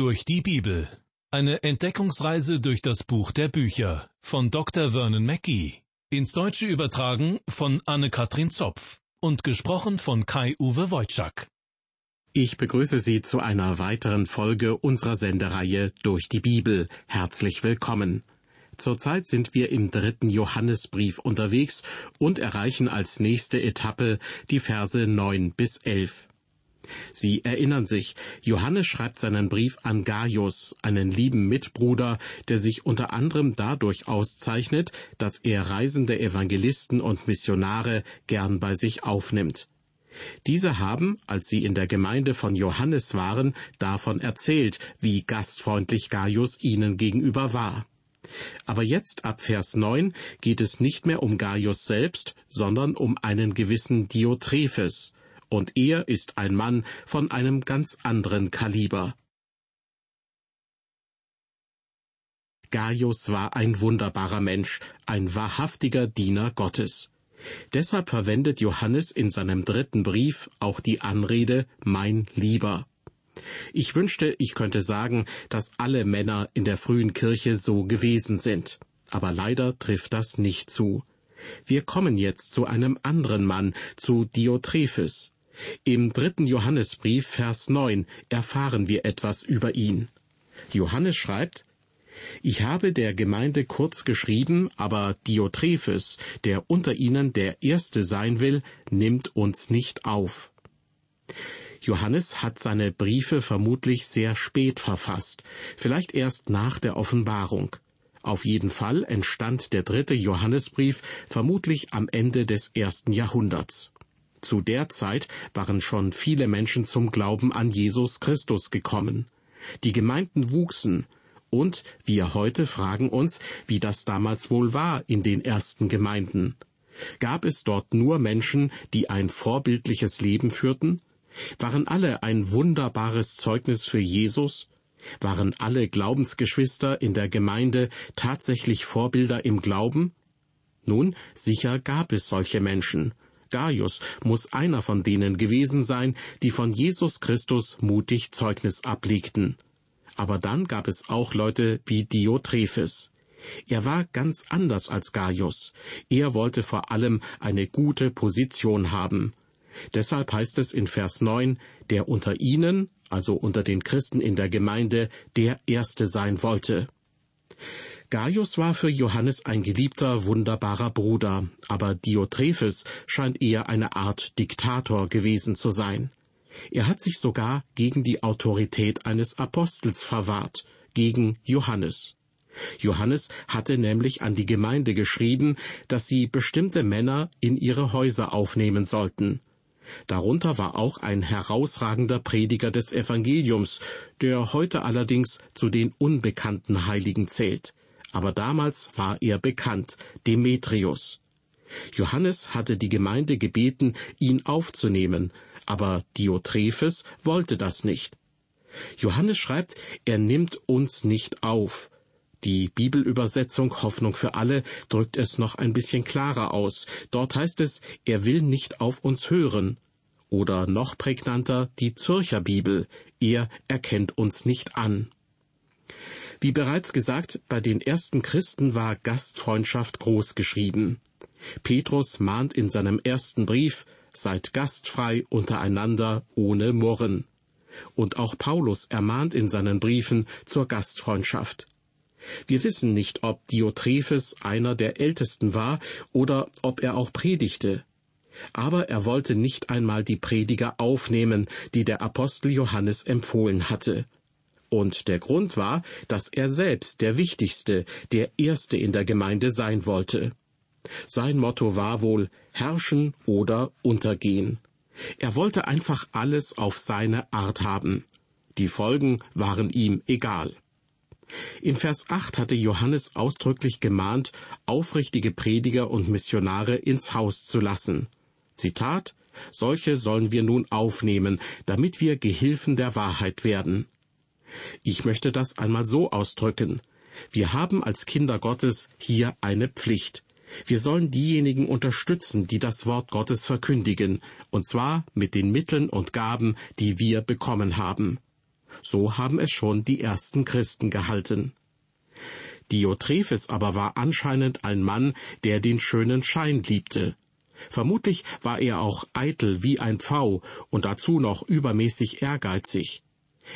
Durch die Bibel. Eine Entdeckungsreise durch das Buch der Bücher von Dr. Vernon Mackey. Ins Deutsche übertragen von Anne-Katrin Zopf und gesprochen von Kai-Uwe Wojczak. Ich begrüße Sie zu einer weiteren Folge unserer Sendereihe Durch die Bibel. Herzlich willkommen. Zurzeit sind wir im dritten Johannesbrief unterwegs und erreichen als nächste Etappe die Verse neun bis elf. Sie erinnern sich, Johannes schreibt seinen Brief an Gaius, einen lieben Mitbruder, der sich unter anderem dadurch auszeichnet, dass er reisende Evangelisten und Missionare gern bei sich aufnimmt. Diese haben, als sie in der Gemeinde von Johannes waren, davon erzählt, wie gastfreundlich Gaius ihnen gegenüber war. Aber jetzt ab Vers 9 geht es nicht mehr um Gaius selbst, sondern um einen gewissen Diotrephes, und er ist ein Mann von einem ganz anderen Kaliber. Gaius war ein wunderbarer Mensch, ein wahrhaftiger Diener Gottes. Deshalb verwendet Johannes in seinem dritten Brief auch die Anrede mein Lieber. Ich wünschte, ich könnte sagen, dass alle Männer in der frühen Kirche so gewesen sind. Aber leider trifft das nicht zu. Wir kommen jetzt zu einem anderen Mann, zu Diotrephes. Im dritten Johannesbrief, Vers 9, erfahren wir etwas über ihn. Johannes schreibt, ich habe der Gemeinde kurz geschrieben, aber Diotrephes, der unter ihnen der Erste sein will, nimmt uns nicht auf. Johannes hat seine Briefe vermutlich sehr spät verfasst, vielleicht erst nach der Offenbarung. Auf jeden Fall entstand der dritte Johannesbrief vermutlich am Ende des ersten Jahrhunderts. Zu der Zeit waren schon viele Menschen zum Glauben an Jesus Christus gekommen. Die Gemeinden wuchsen, und wir heute fragen uns, wie das damals wohl war in den ersten Gemeinden. Gab es dort nur Menschen, die ein vorbildliches Leben führten? Waren alle ein wunderbares Zeugnis für Jesus? Waren alle Glaubensgeschwister in der Gemeinde tatsächlich Vorbilder im Glauben? Nun, sicher gab es solche Menschen, Gaius muss einer von denen gewesen sein, die von Jesus Christus mutig Zeugnis ablegten. Aber dann gab es auch Leute wie Diotrephes. Er war ganz anders als Gaius. Er wollte vor allem eine gute Position haben. Deshalb heißt es in Vers 9, der unter ihnen, also unter den Christen in der Gemeinde, der Erste sein wollte. Gaius war für Johannes ein geliebter, wunderbarer Bruder, aber Diotrephes scheint eher eine Art Diktator gewesen zu sein. Er hat sich sogar gegen die Autorität eines Apostels verwahrt, gegen Johannes. Johannes hatte nämlich an die Gemeinde geschrieben, dass sie bestimmte Männer in ihre Häuser aufnehmen sollten. Darunter war auch ein herausragender Prediger des Evangeliums, der heute allerdings zu den unbekannten Heiligen zählt aber damals war er bekannt, Demetrius. Johannes hatte die Gemeinde gebeten, ihn aufzunehmen, aber Diotrephes wollte das nicht. Johannes schreibt, er nimmt uns nicht auf. Die Bibelübersetzung Hoffnung für alle drückt es noch ein bisschen klarer aus. Dort heißt es, er will nicht auf uns hören. Oder noch prägnanter die Zürcher Bibel, er erkennt uns nicht an. Wie bereits gesagt, bei den ersten Christen war Gastfreundschaft groß geschrieben. Petrus mahnt in seinem ersten Brief, seid gastfrei untereinander ohne Murren. Und auch Paulus ermahnt in seinen Briefen zur Gastfreundschaft. Wir wissen nicht, ob Diotrephes einer der Ältesten war oder ob er auch predigte. Aber er wollte nicht einmal die Prediger aufnehmen, die der Apostel Johannes empfohlen hatte. Und der Grund war, dass er selbst der Wichtigste, der Erste in der Gemeinde sein wollte. Sein Motto war wohl herrschen oder untergehen. Er wollte einfach alles auf seine Art haben. Die Folgen waren ihm egal. In Vers 8 hatte Johannes ausdrücklich gemahnt, aufrichtige Prediger und Missionare ins Haus zu lassen. Zitat Solche sollen wir nun aufnehmen, damit wir Gehilfen der Wahrheit werden. Ich möchte das einmal so ausdrücken. Wir haben als Kinder Gottes hier eine Pflicht. Wir sollen diejenigen unterstützen, die das Wort Gottes verkündigen, und zwar mit den Mitteln und Gaben, die wir bekommen haben. So haben es schon die ersten Christen gehalten. Diotrephes aber war anscheinend ein Mann, der den schönen Schein liebte. Vermutlich war er auch eitel wie ein Pfau und dazu noch übermäßig ehrgeizig.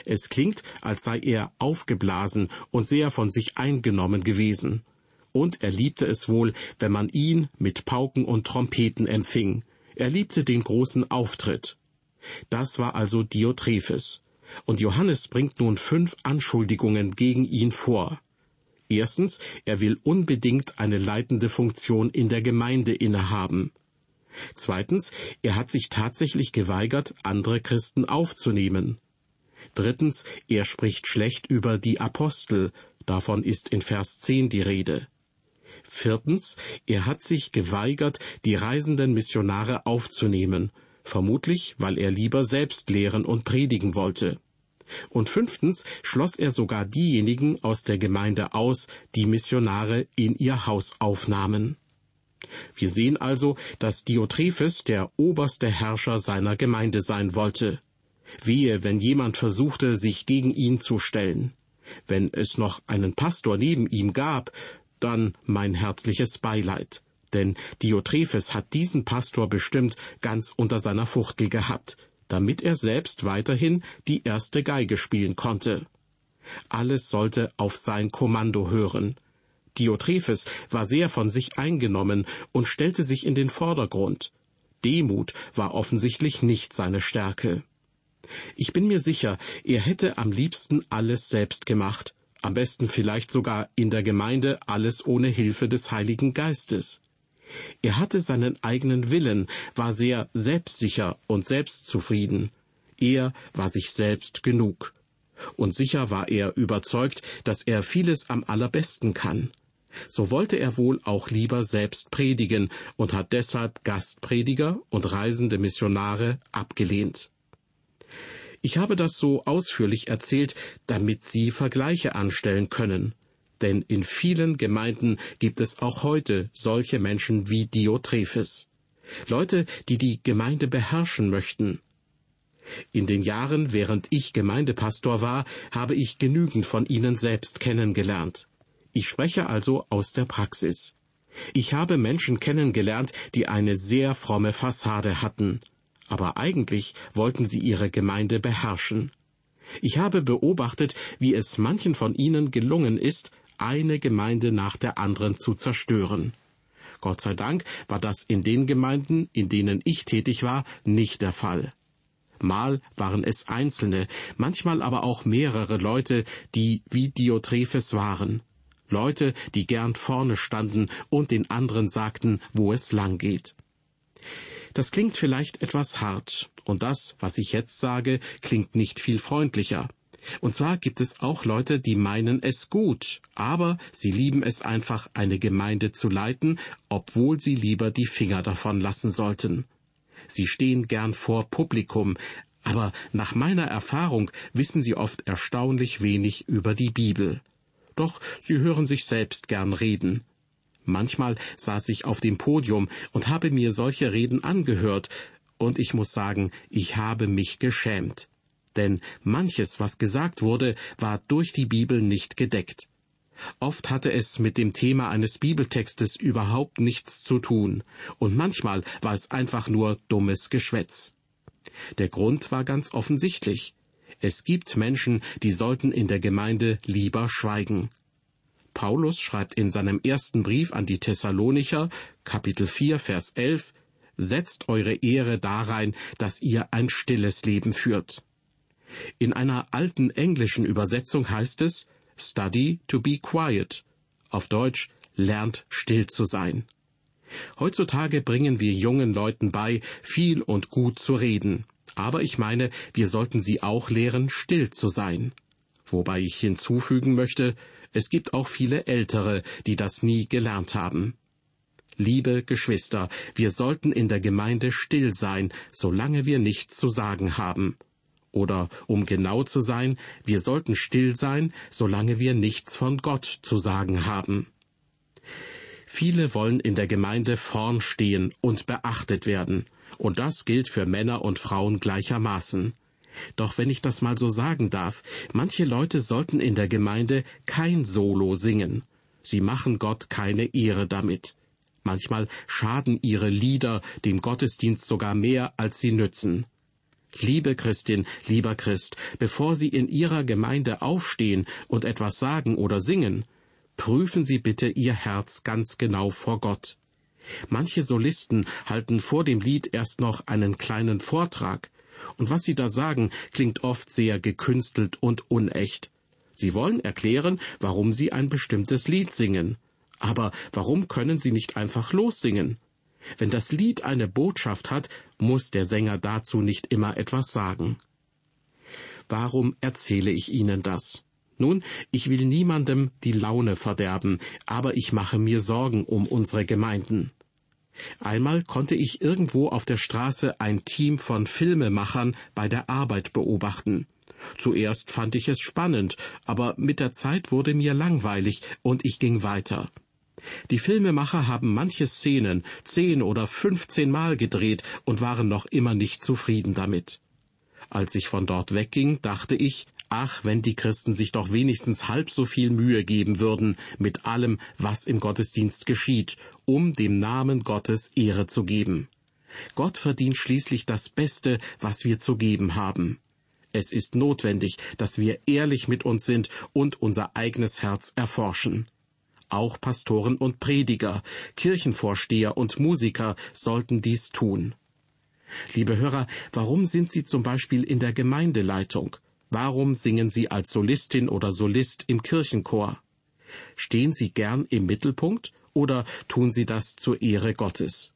Es klingt, als sei er aufgeblasen und sehr von sich eingenommen gewesen. Und er liebte es wohl, wenn man ihn mit Pauken und Trompeten empfing. Er liebte den großen Auftritt. Das war also Diotrephes. Und Johannes bringt nun fünf Anschuldigungen gegen ihn vor. Erstens, er will unbedingt eine leitende Funktion in der Gemeinde innehaben. Zweitens, er hat sich tatsächlich geweigert, andere Christen aufzunehmen. Drittens, er spricht schlecht über die Apostel, davon ist in Vers 10 die Rede. Viertens, er hat sich geweigert, die reisenden Missionare aufzunehmen, vermutlich weil er lieber selbst lehren und predigen wollte. Und fünftens schloss er sogar diejenigen aus der Gemeinde aus, die Missionare in ihr Haus aufnahmen. Wir sehen also, dass Diotrephes der oberste Herrscher seiner Gemeinde sein wollte. Wehe, wenn jemand versuchte, sich gegen ihn zu stellen. Wenn es noch einen Pastor neben ihm gab, dann mein herzliches Beileid. Denn Diotrephes hat diesen Pastor bestimmt ganz unter seiner Fuchtel gehabt, damit er selbst weiterhin die erste Geige spielen konnte. Alles sollte auf sein Kommando hören. Diotrephes war sehr von sich eingenommen und stellte sich in den Vordergrund. Demut war offensichtlich nicht seine Stärke. Ich bin mir sicher, er hätte am liebsten alles selbst gemacht, am besten vielleicht sogar in der Gemeinde alles ohne Hilfe des Heiligen Geistes. Er hatte seinen eigenen Willen, war sehr selbstsicher und selbstzufrieden. Er war sich selbst genug. Und sicher war er überzeugt, dass er vieles am allerbesten kann so wollte er wohl auch lieber selbst predigen und hat deshalb Gastprediger und reisende Missionare abgelehnt. Ich habe das so ausführlich erzählt, damit Sie Vergleiche anstellen können. Denn in vielen Gemeinden gibt es auch heute solche Menschen wie Diotrephes. Leute, die die Gemeinde beherrschen möchten. In den Jahren, während ich Gemeindepastor war, habe ich genügend von ihnen selbst kennengelernt. Ich spreche also aus der Praxis. Ich habe Menschen kennengelernt, die eine sehr fromme Fassade hatten, aber eigentlich wollten sie ihre Gemeinde beherrschen. Ich habe beobachtet, wie es manchen von ihnen gelungen ist, eine Gemeinde nach der anderen zu zerstören. Gott sei Dank war das in den Gemeinden, in denen ich tätig war, nicht der Fall. Mal waren es Einzelne, manchmal aber auch mehrere Leute, die wie Diotrephes waren. Leute, die gern vorne standen und den anderen sagten, wo es lang geht. Das klingt vielleicht etwas hart, und das, was ich jetzt sage, klingt nicht viel freundlicher. Und zwar gibt es auch Leute, die meinen es gut, aber sie lieben es einfach, eine Gemeinde zu leiten, obwohl sie lieber die Finger davon lassen sollten. Sie stehen gern vor Publikum, aber nach meiner Erfahrung wissen sie oft erstaunlich wenig über die Bibel doch sie hören sich selbst gern reden. Manchmal saß ich auf dem Podium und habe mir solche Reden angehört, und ich muss sagen, ich habe mich geschämt. Denn manches, was gesagt wurde, war durch die Bibel nicht gedeckt. Oft hatte es mit dem Thema eines Bibeltextes überhaupt nichts zu tun, und manchmal war es einfach nur dummes Geschwätz. Der Grund war ganz offensichtlich. Es gibt Menschen, die sollten in der Gemeinde lieber schweigen. Paulus schreibt in seinem ersten Brief an die Thessalonicher, Kapitel 4, Vers 11, Setzt eure Ehre darein, dass ihr ein stilles Leben führt. In einer alten englischen Übersetzung heißt es, Study to be quiet. Auf Deutsch, lernt still zu sein. Heutzutage bringen wir jungen Leuten bei, viel und gut zu reden. Aber ich meine, wir sollten sie auch lehren, still zu sein. Wobei ich hinzufügen möchte, es gibt auch viele Ältere, die das nie gelernt haben. Liebe Geschwister, wir sollten in der Gemeinde still sein, solange wir nichts zu sagen haben. Oder, um genau zu sein, wir sollten still sein, solange wir nichts von Gott zu sagen haben. Viele wollen in der Gemeinde vorn stehen und beachtet werden, und das gilt für Männer und Frauen gleichermaßen. Doch wenn ich das mal so sagen darf, manche Leute sollten in der Gemeinde kein Solo singen. Sie machen Gott keine Ehre damit. Manchmal schaden ihre Lieder dem Gottesdienst sogar mehr, als sie nützen. Liebe Christin, lieber Christ, bevor Sie in Ihrer Gemeinde aufstehen und etwas sagen oder singen, prüfen Sie bitte Ihr Herz ganz genau vor Gott. Manche Solisten halten vor dem Lied erst noch einen kleinen Vortrag, und was sie da sagen, klingt oft sehr gekünstelt und unecht. Sie wollen erklären, warum sie ein bestimmtes Lied singen. Aber warum können sie nicht einfach lossingen? Wenn das Lied eine Botschaft hat, muss der Sänger dazu nicht immer etwas sagen. Warum erzähle ich Ihnen das? Nun, ich will niemandem die Laune verderben, aber ich mache mir Sorgen um unsere Gemeinden. Einmal konnte ich irgendwo auf der Straße ein Team von Filmemachern bei der Arbeit beobachten. Zuerst fand ich es spannend, aber mit der Zeit wurde mir langweilig und ich ging weiter. Die Filmemacher haben manche Szenen zehn oder fünfzehn Mal gedreht und waren noch immer nicht zufrieden damit. Als ich von dort wegging, dachte ich, ach, wenn die Christen sich doch wenigstens halb so viel Mühe geben würden mit allem, was im Gottesdienst geschieht, um dem Namen Gottes Ehre zu geben. Gott verdient schließlich das Beste, was wir zu geben haben. Es ist notwendig, dass wir ehrlich mit uns sind und unser eigenes Herz erforschen. Auch Pastoren und Prediger, Kirchenvorsteher und Musiker sollten dies tun. Liebe Hörer, warum sind Sie zum Beispiel in der Gemeindeleitung? Warum singen Sie als Solistin oder Solist im Kirchenchor? Stehen Sie gern im Mittelpunkt oder tun Sie das zur Ehre Gottes?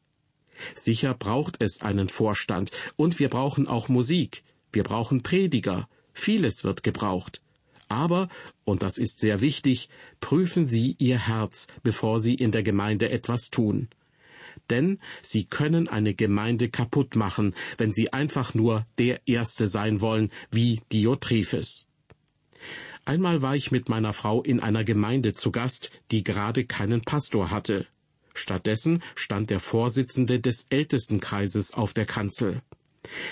Sicher braucht es einen Vorstand und wir brauchen auch Musik, wir brauchen Prediger, vieles wird gebraucht. Aber, und das ist sehr wichtig, prüfen Sie Ihr Herz, bevor Sie in der Gemeinde etwas tun. Denn Sie können eine Gemeinde kaputt machen, wenn Sie einfach nur der Erste sein wollen, wie Diotrephes. Einmal war ich mit meiner Frau in einer Gemeinde zu Gast, die gerade keinen Pastor hatte. Stattdessen stand der Vorsitzende des Ältestenkreises auf der Kanzel.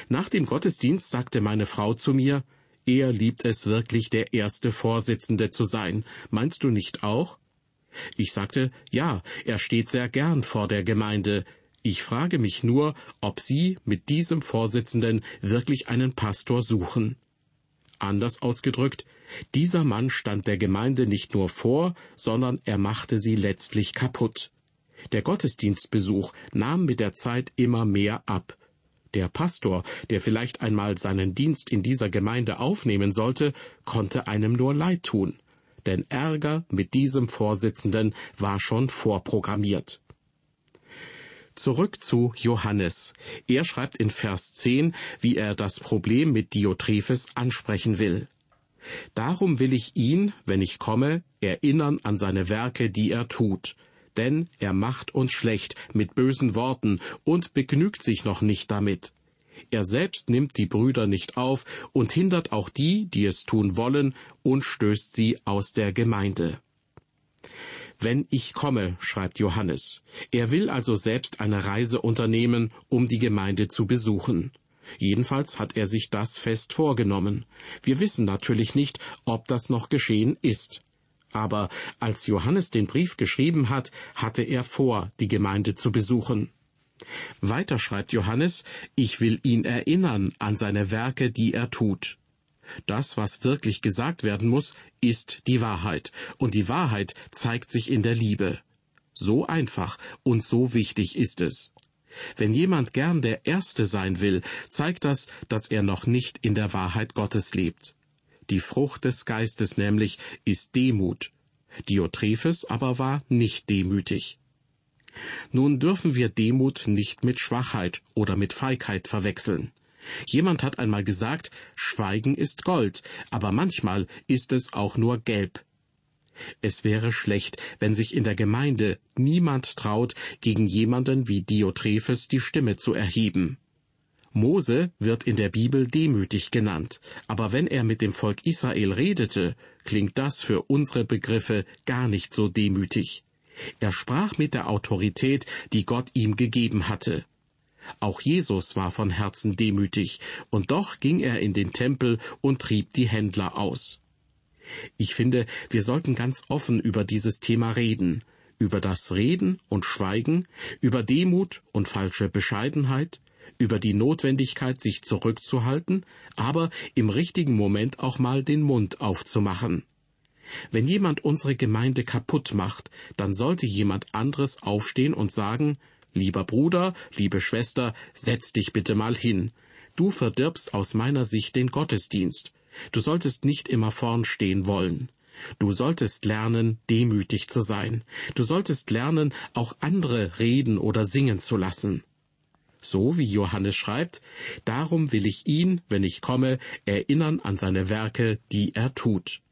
Nach dem Gottesdienst sagte meine Frau zu mir, er liebt es wirklich, der erste Vorsitzende zu sein. Meinst du nicht auch? Ich sagte, ja, er steht sehr gern vor der Gemeinde. Ich frage mich nur, ob Sie mit diesem Vorsitzenden wirklich einen Pastor suchen. Anders ausgedrückt, dieser Mann stand der Gemeinde nicht nur vor, sondern er machte sie letztlich kaputt. Der Gottesdienstbesuch nahm mit der Zeit immer mehr ab. Der Pastor, der vielleicht einmal seinen Dienst in dieser Gemeinde aufnehmen sollte, konnte einem nur leid tun. Denn Ärger mit diesem Vorsitzenden war schon vorprogrammiert. Zurück zu Johannes. Er schreibt in Vers 10, wie er das Problem mit Diotrephes ansprechen will. Darum will ich ihn, wenn ich komme, erinnern an seine Werke, die er tut, denn er macht uns schlecht mit bösen Worten und begnügt sich noch nicht damit. Er selbst nimmt die Brüder nicht auf und hindert auch die, die es tun wollen, und stößt sie aus der Gemeinde. Wenn ich komme, schreibt Johannes. Er will also selbst eine Reise unternehmen, um die Gemeinde zu besuchen. Jedenfalls hat er sich das fest vorgenommen. Wir wissen natürlich nicht, ob das noch geschehen ist. Aber als Johannes den Brief geschrieben hat, hatte er vor, die Gemeinde zu besuchen. Weiter schreibt Johannes, ich will ihn erinnern an seine Werke, die er tut. Das, was wirklich gesagt werden muss, ist die Wahrheit, und die Wahrheit zeigt sich in der Liebe. So einfach und so wichtig ist es. Wenn jemand gern der Erste sein will, zeigt das, dass er noch nicht in der Wahrheit Gottes lebt. Die Frucht des Geistes nämlich ist Demut. Diotrephes aber war nicht demütig. Nun dürfen wir Demut nicht mit Schwachheit oder mit Feigheit verwechseln. Jemand hat einmal gesagt, Schweigen ist Gold, aber manchmal ist es auch nur gelb. Es wäre schlecht, wenn sich in der Gemeinde niemand traut, gegen jemanden wie Diotrephes die Stimme zu erheben. Mose wird in der Bibel demütig genannt, aber wenn er mit dem Volk Israel redete, klingt das für unsere Begriffe gar nicht so demütig. Er sprach mit der Autorität, die Gott ihm gegeben hatte. Auch Jesus war von Herzen demütig, und doch ging er in den Tempel und trieb die Händler aus. Ich finde, wir sollten ganz offen über dieses Thema reden, über das Reden und Schweigen, über Demut und falsche Bescheidenheit, über die Notwendigkeit, sich zurückzuhalten, aber im richtigen Moment auch mal den Mund aufzumachen. Wenn jemand unsere Gemeinde kaputt macht, dann sollte jemand anderes aufstehen und sagen, Lieber Bruder, liebe Schwester, setz dich bitte mal hin. Du verdirbst aus meiner Sicht den Gottesdienst. Du solltest nicht immer vorn stehen wollen. Du solltest lernen, demütig zu sein. Du solltest lernen, auch andere reden oder singen zu lassen. So wie Johannes schreibt, darum will ich ihn, wenn ich komme, erinnern an seine Werke, die er tut.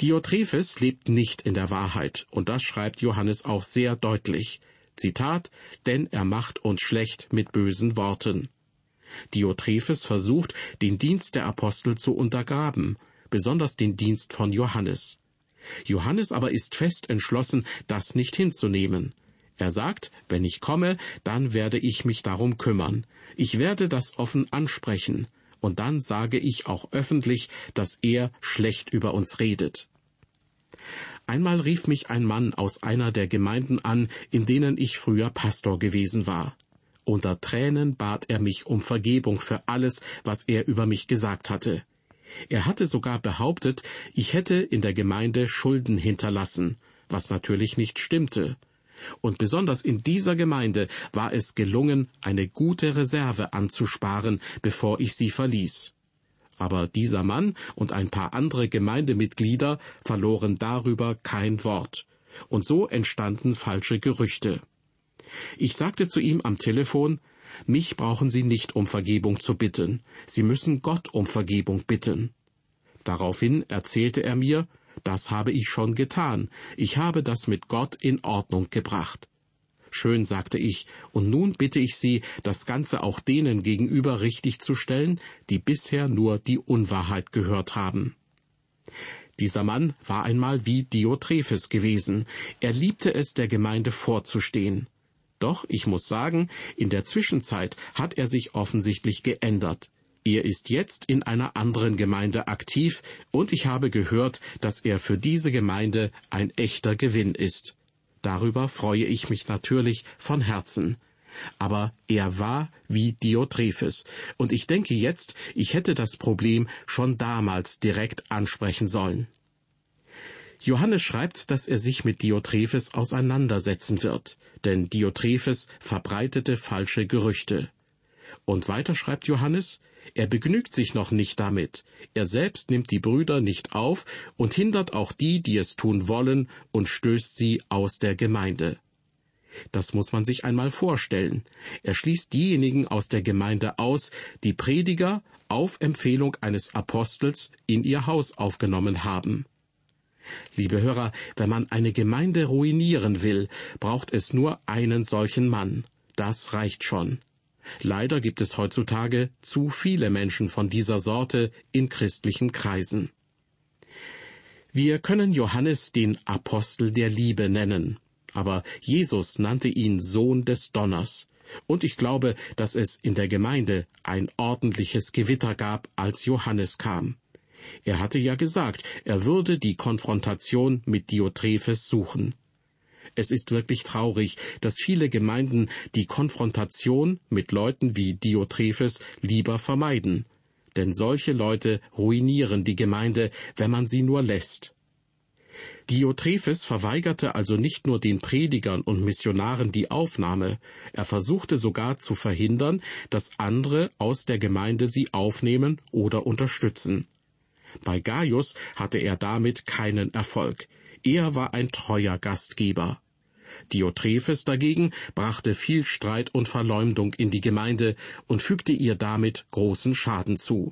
Diotrephes lebt nicht in der Wahrheit, und das schreibt Johannes auch sehr deutlich. Zitat, denn er macht uns schlecht mit bösen Worten. Diotrephes versucht, den Dienst der Apostel zu untergraben, besonders den Dienst von Johannes. Johannes aber ist fest entschlossen, das nicht hinzunehmen. Er sagt, wenn ich komme, dann werde ich mich darum kümmern. Ich werde das offen ansprechen, und dann sage ich auch öffentlich, dass er schlecht über uns redet. Einmal rief mich ein Mann aus einer der Gemeinden an, in denen ich früher Pastor gewesen war. Unter Tränen bat er mich um Vergebung für alles, was er über mich gesagt hatte. Er hatte sogar behauptet, ich hätte in der Gemeinde Schulden hinterlassen, was natürlich nicht stimmte. Und besonders in dieser Gemeinde war es gelungen, eine gute Reserve anzusparen, bevor ich sie verließ. Aber dieser Mann und ein paar andere Gemeindemitglieder verloren darüber kein Wort. Und so entstanden falsche Gerüchte. Ich sagte zu ihm am Telefon, mich brauchen Sie nicht um Vergebung zu bitten, Sie müssen Gott um Vergebung bitten. Daraufhin erzählte er mir, das habe ich schon getan, ich habe das mit Gott in Ordnung gebracht. Schön, sagte ich, und nun bitte ich Sie, das Ganze auch denen gegenüber richtig zu stellen, die bisher nur die Unwahrheit gehört haben. Dieser Mann war einmal wie Diotrephes gewesen, er liebte es, der Gemeinde vorzustehen. Doch, ich muss sagen, in der Zwischenzeit hat er sich offensichtlich geändert. Er ist jetzt in einer anderen Gemeinde aktiv, und ich habe gehört, dass er für diese Gemeinde ein echter Gewinn ist. Darüber freue ich mich natürlich von Herzen. Aber er war wie Diotrephes, und ich denke jetzt, ich hätte das Problem schon damals direkt ansprechen sollen. Johannes schreibt, dass er sich mit Diotrephes auseinandersetzen wird, denn Diotrephes verbreitete falsche Gerüchte. Und weiter schreibt Johannes, er begnügt sich noch nicht damit. Er selbst nimmt die Brüder nicht auf und hindert auch die, die es tun wollen, und stößt sie aus der Gemeinde. Das muss man sich einmal vorstellen. Er schließt diejenigen aus der Gemeinde aus, die Prediger auf Empfehlung eines Apostels in ihr Haus aufgenommen haben. Liebe Hörer, wenn man eine Gemeinde ruinieren will, braucht es nur einen solchen Mann. Das reicht schon. Leider gibt es heutzutage zu viele Menschen von dieser Sorte in christlichen Kreisen. Wir können Johannes den Apostel der Liebe nennen, aber Jesus nannte ihn Sohn des Donners, und ich glaube, dass es in der Gemeinde ein ordentliches Gewitter gab, als Johannes kam. Er hatte ja gesagt, er würde die Konfrontation mit Diotrephes suchen. Es ist wirklich traurig, dass viele Gemeinden die Konfrontation mit Leuten wie Diotrephes lieber vermeiden. Denn solche Leute ruinieren die Gemeinde, wenn man sie nur lässt. Diotrephes verweigerte also nicht nur den Predigern und Missionaren die Aufnahme, er versuchte sogar zu verhindern, dass andere aus der Gemeinde sie aufnehmen oder unterstützen. Bei Gaius hatte er damit keinen Erfolg. Er war ein treuer Gastgeber. Diotrephes dagegen brachte viel Streit und Verleumdung in die Gemeinde und fügte ihr damit großen Schaden zu.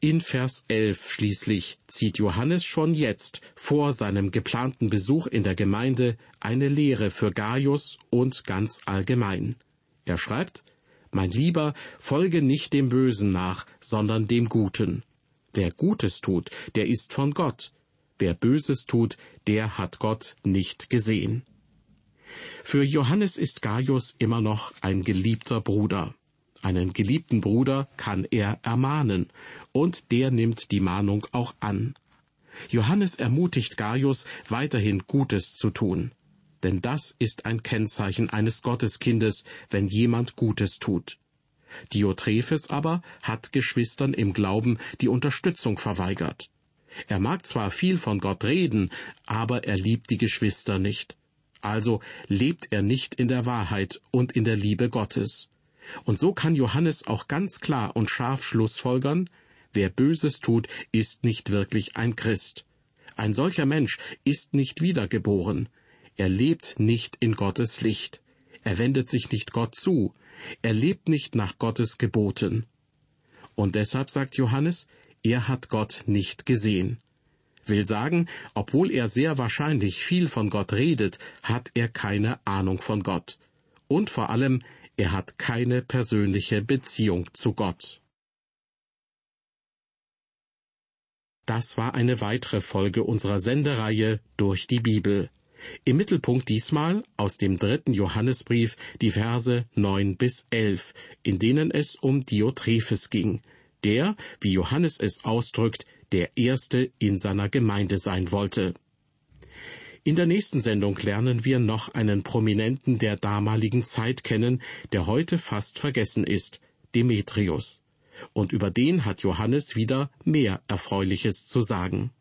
In Vers 11 schließlich zieht Johannes schon jetzt vor seinem geplanten Besuch in der Gemeinde eine Lehre für Gaius und ganz allgemein. Er schreibt, Mein Lieber, folge nicht dem Bösen nach, sondern dem Guten. Wer Gutes tut, der ist von Gott. Wer Böses tut, der hat Gott nicht gesehen. Für Johannes ist Gaius immer noch ein geliebter Bruder. Einen geliebten Bruder kann er ermahnen, und der nimmt die Mahnung auch an. Johannes ermutigt Gaius, weiterhin Gutes zu tun. Denn das ist ein Kennzeichen eines Gotteskindes, wenn jemand Gutes tut. Diotrephes aber hat Geschwistern im Glauben die Unterstützung verweigert. Er mag zwar viel von Gott reden, aber er liebt die Geschwister nicht. Also lebt er nicht in der Wahrheit und in der Liebe Gottes. Und so kann Johannes auch ganz klar und scharf schlussfolgern, wer Böses tut, ist nicht wirklich ein Christ. Ein solcher Mensch ist nicht wiedergeboren. Er lebt nicht in Gottes Licht. Er wendet sich nicht Gott zu. Er lebt nicht nach Gottes Geboten. Und deshalb sagt Johannes, er hat Gott nicht gesehen. Will sagen, obwohl er sehr wahrscheinlich viel von Gott redet, hat er keine Ahnung von Gott. Und vor allem, er hat keine persönliche Beziehung zu Gott. Das war eine weitere Folge unserer Sendereihe durch die Bibel. Im Mittelpunkt diesmal aus dem dritten Johannesbrief die Verse neun bis elf, in denen es um Diotrephes ging, der, wie Johannes es ausdrückt, der Erste in seiner Gemeinde sein wollte. In der nächsten Sendung lernen wir noch einen Prominenten der damaligen Zeit kennen, der heute fast vergessen ist, Demetrius. Und über den hat Johannes wieder mehr Erfreuliches zu sagen.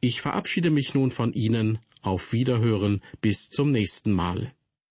Ich verabschiede mich nun von Ihnen, auf Wiederhören bis zum nächsten Mal.